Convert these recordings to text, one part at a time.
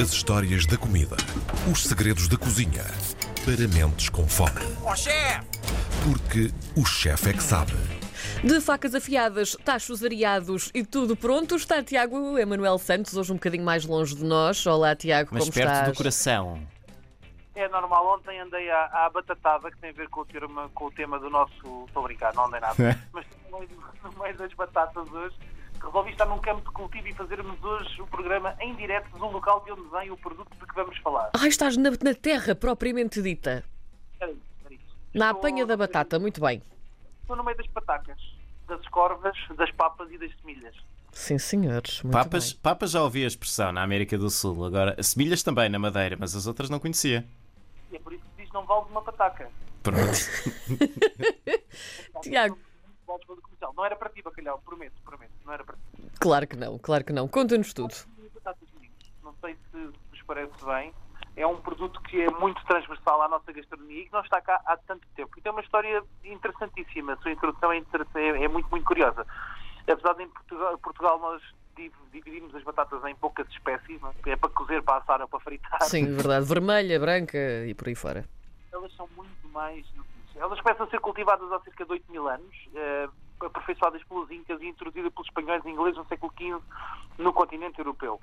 As histórias da comida. Os segredos da cozinha. Para mentes com fome. Ó chefe! Porque o chefe é que sabe. De facas afiadas, tachos areados e tudo pronto, está Tiago Emanuel Santos, hoje um bocadinho mais longe de nós. Olá, Tiago, Mas como perto estás? do coração. É normal, ontem andei à, à batatada, que tem a ver com o, tema, com o tema do nosso. Estou a brincar, não andei nada. Mas no meio, no meio das batatas hoje, resolvi estar num campo de cultivo e fazermos hoje o programa em direto do local de onde vem o produto de que vamos falar. Ah, estás na, na terra propriamente dita. Era isso, era isso. Na Estou- apanha da batata, muito bem. Estou no meio das patacas, das escorvas, das papas e das semilhas. Sim, senhores. Muito Papas, bem. papas já ouvi a expressão na América do Sul. Agora, semilhas também na Madeira, mas as outras não conhecia. E é por isso que diz não vale uma pataca. Pronto. Tiago. Vales para o comercial. Não era para ti, bacalhau, prometo, prometo. Não era para ti. Claro que não, claro que não. Conta-nos tudo. Não sei se vos parece bem. É um produto que é muito transversal à nossa gastronomia e que não está cá há tanto tempo. E tem uma história interessantíssima. A sua introdução é, é- é muito, muito curiosa. Apesar de em Portugal, Portugal nós div- dividimos as batatas em poucas espécies, é? é para cozer, para assar ou para fritar. Sim, verdade. Vermelha, branca e por aí fora. Elas são muito mais do. Elas começam a ser cultivadas há cerca de 8 mil anos, eh, aperfeiçoadas pelos incas e introduzidas pelos espanhóis e ingleses no século XV no continente europeu.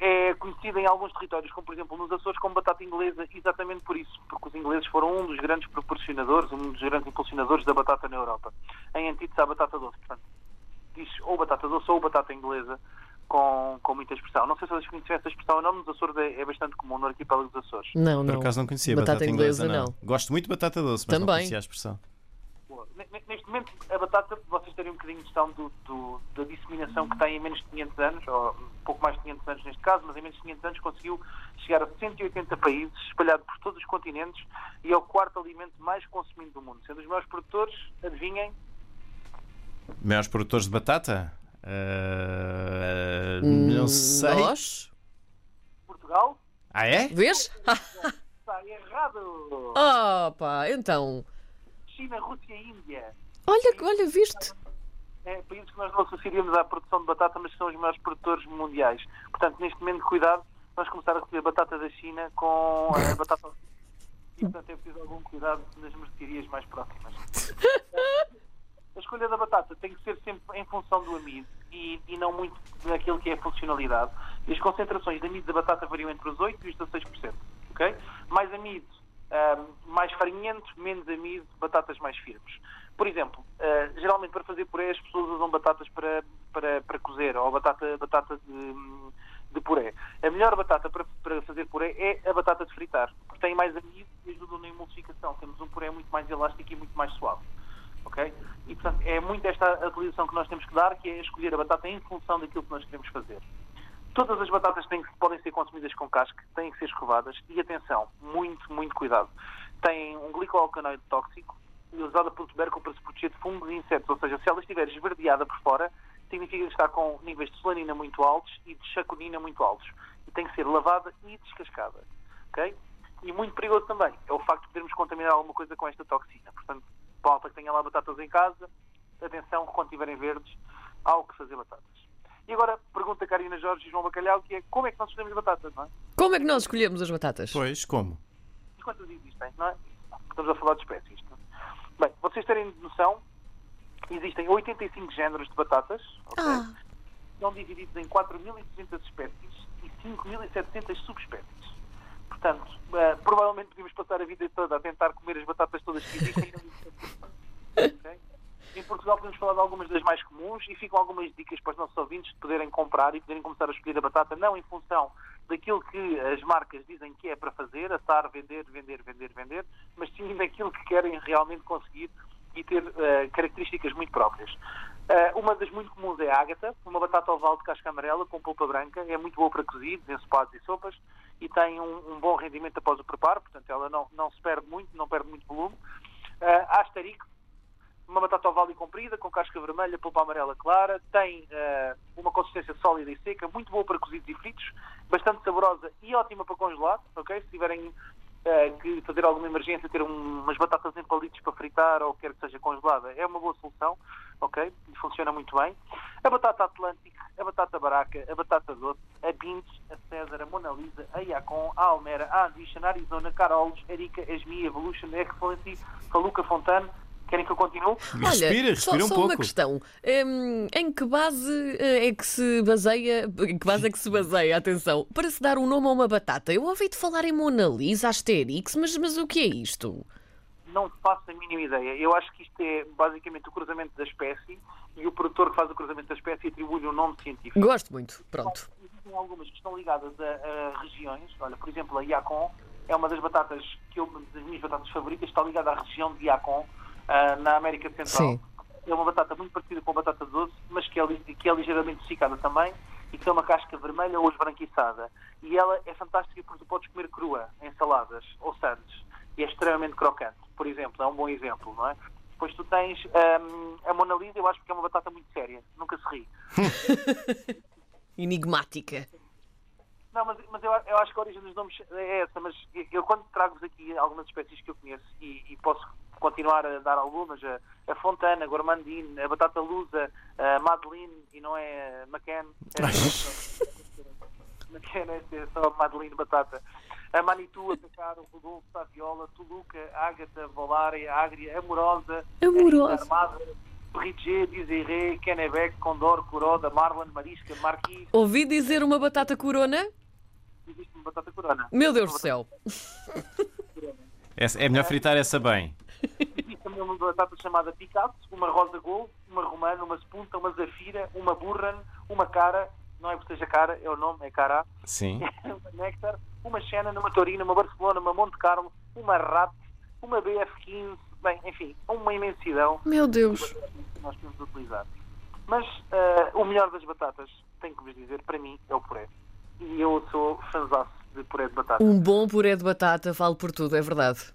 É conhecida em alguns territórios, como por exemplo nos Açores, como batata inglesa, exatamente por isso, porque os ingleses foram um dos grandes proporcionadores, um dos grandes impulsionadores da batata na Europa, em antítese à batata doce. Portanto, diz ou batata doce ou batata inglesa, com, com muita expressão. Não sei se vocês conhecem essa expressão ou não, nos Açores é, é bastante comum, no arquipélago dos Açores. Não, Por não. acaso não conhecia Batata batata, inglesa, inglesa, não. Gosto muito de batata doce, mas não Também. conhecia a expressão. Neste momento, a batata, vocês terem um bocadinho de noção do, do- da disseminação que tem em menos de 500 anos, ou um pouco mais de 500 anos neste caso, mas em menos de 500 anos conseguiu chegar a 180 países, espalhado por todos os continentes, e é o quarto alimento mais consumido do mundo. Sendo os maiores produtores, adivinhem, Maiores produtores de batata? Ah, não sei. Hum, Nós? Portugal Ah, é? Vês? está errado. Opa, então. China, Rússia e Índia. Olha, olha, viste? É, países que nós não associaríamos à produção de batata, mas que são os maiores produtores mundiais. Portanto, neste momento, cuidado, vamos começar a receber batata da China com a batata. E, portanto, é preciso algum cuidado nas mercearias mais próximas. A escolha da batata tem que ser sempre em função do amido e, e não muito naquilo que é a funcionalidade. E as concentrações de amido da batata variam entre os 8% e os 16%. ok? Mais amido, ahm, mais farinhento, menos amido, batatas mais firmes. Por exemplo, ah, geralmente para fazer puré as pessoas usam batatas para, para, para cozer ou batata, batata de, de puré. A melhor batata para, para fazer puré é a batata de fritar, porque tem mais amido e ajuda na emulsificação. Temos um puré muito mais elástico e muito mais suave. Ok? E, portanto, é muito esta a utilização que nós temos que dar, que é escolher a batata em função daquilo que nós queremos fazer. Todas as batatas têm podem ser consumidas com casca, têm que ser escovadas e, atenção, muito, muito cuidado. Têm um glicoalcanoide tóxico e usada pelo tubérculo para se proteger de fungos e insetos, ou seja, se ela estiver esverdeada por fora, significa que está com níveis de solanina muito altos e de chaconina muito altos. E tem que ser lavada e descascada. Ok? E muito perigoso também é o facto de podermos contaminar alguma coisa com esta toxina. Portanto, malta que tenha lá batatas em casa, atenção, quando estiverem verdes, há o que fazer batatas. E agora, pergunta a Karina Jorge e João Bacalhau, que é como é que nós escolhemos batatas, não é? Como é que nós escolhemos as batatas? Pois, como? E quantas existem, não é? Estamos a falar de espécies. não é? Bem, vocês terem noção, existem 85 géneros de batatas, ok? Ah. São divididos em 4.200 espécies e 5.700 subespécies. Portanto, eh, provavelmente podíamos passar a vida toda a tentar comer as batatas todas que existem. e não existem. Ok? Em Portugal podemos falar de algumas das mais comuns e ficam algumas dicas para os nossos ouvintes de poderem comprar e poderem começar a escolher a batata não em função daquilo que as marcas dizem que é para fazer, assar, vender, vender, vender, vender, mas sim daquilo que querem realmente conseguir e ter eh, características muito próprias. Eh, uma das muito comuns é a ágata, uma batata oval de casca amarela com polpa branca, é muito boa para cozidos, ensopados e sopas e tem um, um bom rendimento após o preparo, portanto ela não, não se perde muito, não perde muito volume. A Asterix, uma batata oval e comprida, com casca vermelha, polpa amarela clara, tem eh, uma consistência sólida e seca, muito boa para cozidos e fritos, bastante saborosa e ótima para congelar, ok? Se tiverem eh, que fazer alguma emergência, ter um- umas batatas em palitos para fritar ou quer que seja congelada, é uma boa solução, ok? Funciona muito bem. A batata Atlântico, a batata Baraca, a batata Doce, a Bintes, a César, a Mona Lisa, a Iacon, a Almera, a Ambition, a Arizona, Carolos, Erika, Esmi, Evolution, Excellency, Faluca Fontane. Querem que eu continue? Respira, só, respira um só pouco. uma questão. Hum, em que base eh, é que se baseia, em que base é que se baseia, atenção, para se dar um nome a uma batata? Eu ouvi-te falar em Mona Lisa, Asterix, mas, mas o que é isto? Não faço a mínima ideia. Eu acho que isto é basicamente o cruzamento da espécie e o produtor que faz o cruzamento da espécie atribui-lhe um nome científico. Gosto muito, pronto. Existem algumas que estão ligadas a, a regiões. Olha, por exemplo, a Iacon é uma das batatas que eu, das minhas batatas favoritas, está ligada à região de Iacon, ah, na América Central. Sim. É uma batata muito parecida com a batata doce, mas que é, que é ligeiramente dessicada também e que tem uma casca vermelha ou esbranquiçada. E ela é fantástica porque tu podes comer crua, em saladas ou sandes. E é extremamente crocante, por exemplo. É um bom exemplo, não é? Depois tu tens ahm, a Mona Lisa, eu acho que é uma batata muito séria. Nunca se ri. Enigmática. Não, mas, mas eu, eu acho que a origem dos nomes é essa, mas eu, eu quando trago-vos aqui algumas espécies que eu conheço e, e posso continuar a dar algumas, a, a Fontana, a Gourmandine, a Batata Lusa, a Madeline, e não é McCann, é, McCann é, é só Madeline Batata, a Manitou, a Tacaro, Rodolfo, Saviola, Tuluca, Ágata, Volária, Ágria, Amorosa, Amorosa. Armada, Perrigé, Dizeré, Kennebec, Condor, Coroda, Marlon, Marisca, Marquis, Ouvi dizer uma batata corona? existe uma batata corona. Meu Deus do céu. Essa- É melhor fritar essa bem. Batata chamada Picasso, uma rosa gold, uma romana, uma spunta, uma zafira, uma burran, uma cara, não é porque seja cara, é o nome, é cara, Sim. uma néctar, uma Xena, uma Torina, uma Barcelona, uma Monte Carlo, uma Rat, uma BF15, bem, enfim, uma imensidão Meu Deus. que nós podemos utilizar. Mas eh, o melhor das batatas, tenho que vos dizer, para mim, é o puré. E eu sou fãzaço de puré de batata. Um bom puré de batata vale por tudo, é verdade.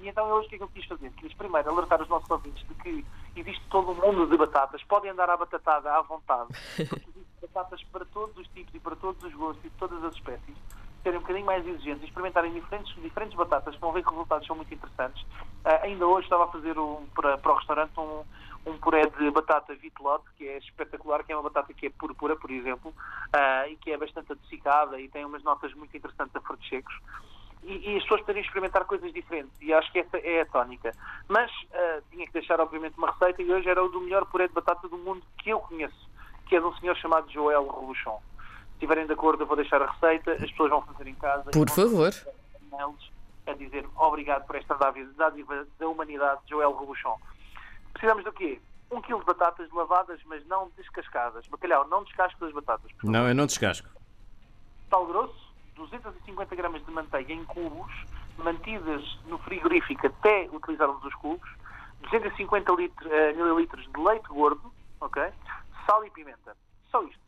E então hoje o que é que eu quis fazer? Quis primeiro alertar os nossos ouvintes de que existe todo um mundo de batatas, podem andar à batatada à vontade, porque existem batatas para todos os tipos e para todos os gostos e de todas as espécies. Serem um bocadinho mais exigentes e experimentarem diferentes, diferentes batatas, vão ver que os resultados são muito interessantes. Ah, ainda hoje estava a fazer um, para, para o restaurante um, um puré de batata vitelote, que é espetacular, que é uma batata que é púrpura, por exemplo, ah, e que é bastante adocicada e tem umas notas muito interessantes a frutos secos e, e as pessoas poderiam experimentar coisas diferentes e acho que essa é a tónica. Mas ah, tinha que deixar, obviamente, uma receita e hoje era o do melhor puré de batata do mundo que eu conheço, que é de um senhor chamado Joel Robuchon. Se estiverem de acordo, eu vou deixar a receita, as pessoas vão fazer em casa. Por favor. a dizer obrigado por esta dádiva da humanidade, Joel Robuchon. Precisamos do quê? Um quilo de batatas lavadas, mas não descascadas. Bacalhau, não descasque das batatas. Não, eu não descasco. sal grosso, 250 gramas de manteiga em cubos, mantidas no frigorífico até utilizarmos os cubos, 250 litro- eh, mililitros de leite gordo, ok? Sal e pimenta. Só isto.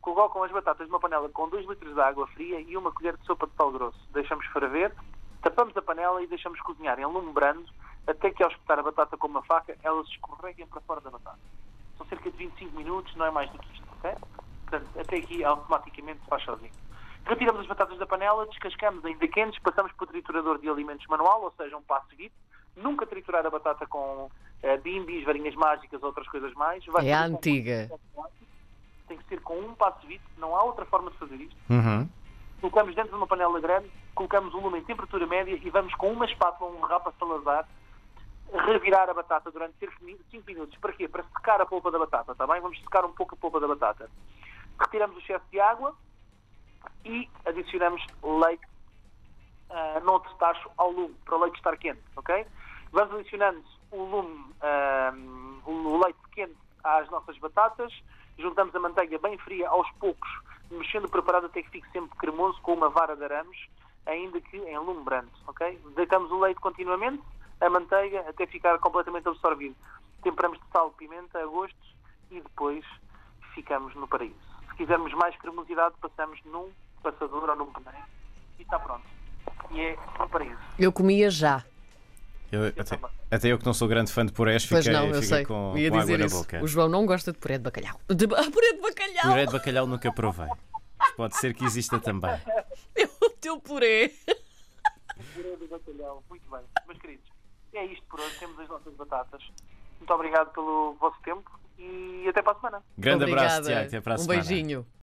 Colocam as batatas numa panela com 2 litros de água fria e uma colher de sopa de sal grosso. Deixamos ferver, tapamos a panela e deixamos cozinhar em lume brando até que ao espetar a batata com uma faca elas escorreguem para fora da batata. São cerca de 25 minutos, não é mais do que isto, ok? Portanto, até aqui automaticamente faz sozinho. Retiramos as batatas da panela, descascamos ainda quentes, passamos para o triturador de alimentos manual, ou seja, um passo seguinte. Nunca triturar a batata com eh, bimbis, varinhas mágicas ou outras coisas mais. Vai É a antiga. Tem que ser com um passo seguinte, não há outra forma de fazer isto. Uhum. Colocamos dentro de uma panela grande, colocamos o lume em temperatura média e vamos com uma espátula, um rapa salazar, revirar a batata durante cerca de 5 minutos. Para quê? Para secar a polpa da batata, está bem? Vamos secar um pouco a polpa da batata. Retiramos o excesso de água e adicionamos leite uh, noutro tacho ao lume, para o leite estar quente, ok? Vamos adicionando o lume, ah, o leite quente às nossas batatas, juntamos a manteiga bem fria aos poucos, mexendo o preparado até que fique sempre cremoso com uma vara de arames, ainda que em lume brando, ok? Deitamos o leite continuamente, a manteiga, até ficar completamente absorvido. Temperamos de sal, pimenta a gosto e depois ficamos no paraíso. Se quisermos mais cremosidade, passamos num passador ou num paneiro e está pronto. E é um paraíso. Eu comia já. Eu, até, até eu que não sou grande fã de purés, Pois fiquei, não, eu fiquei sei. com, Ia com água dizer na isso. boca. O João não gosta de puré de bacalhau. De... Ah, puré de bacalhau! Puré de bacalhau nunca provei. Mas pode ser que exista também. É o teu puré. Purê de bacalhau, muito bem. Meus queridos, é isto por hoje. Temos as nossas batatas. Muito obrigado pelo vosso tempo e até para a semana. Grande Obrigada. abraço, Tiago. Até para a um semana. beijinho.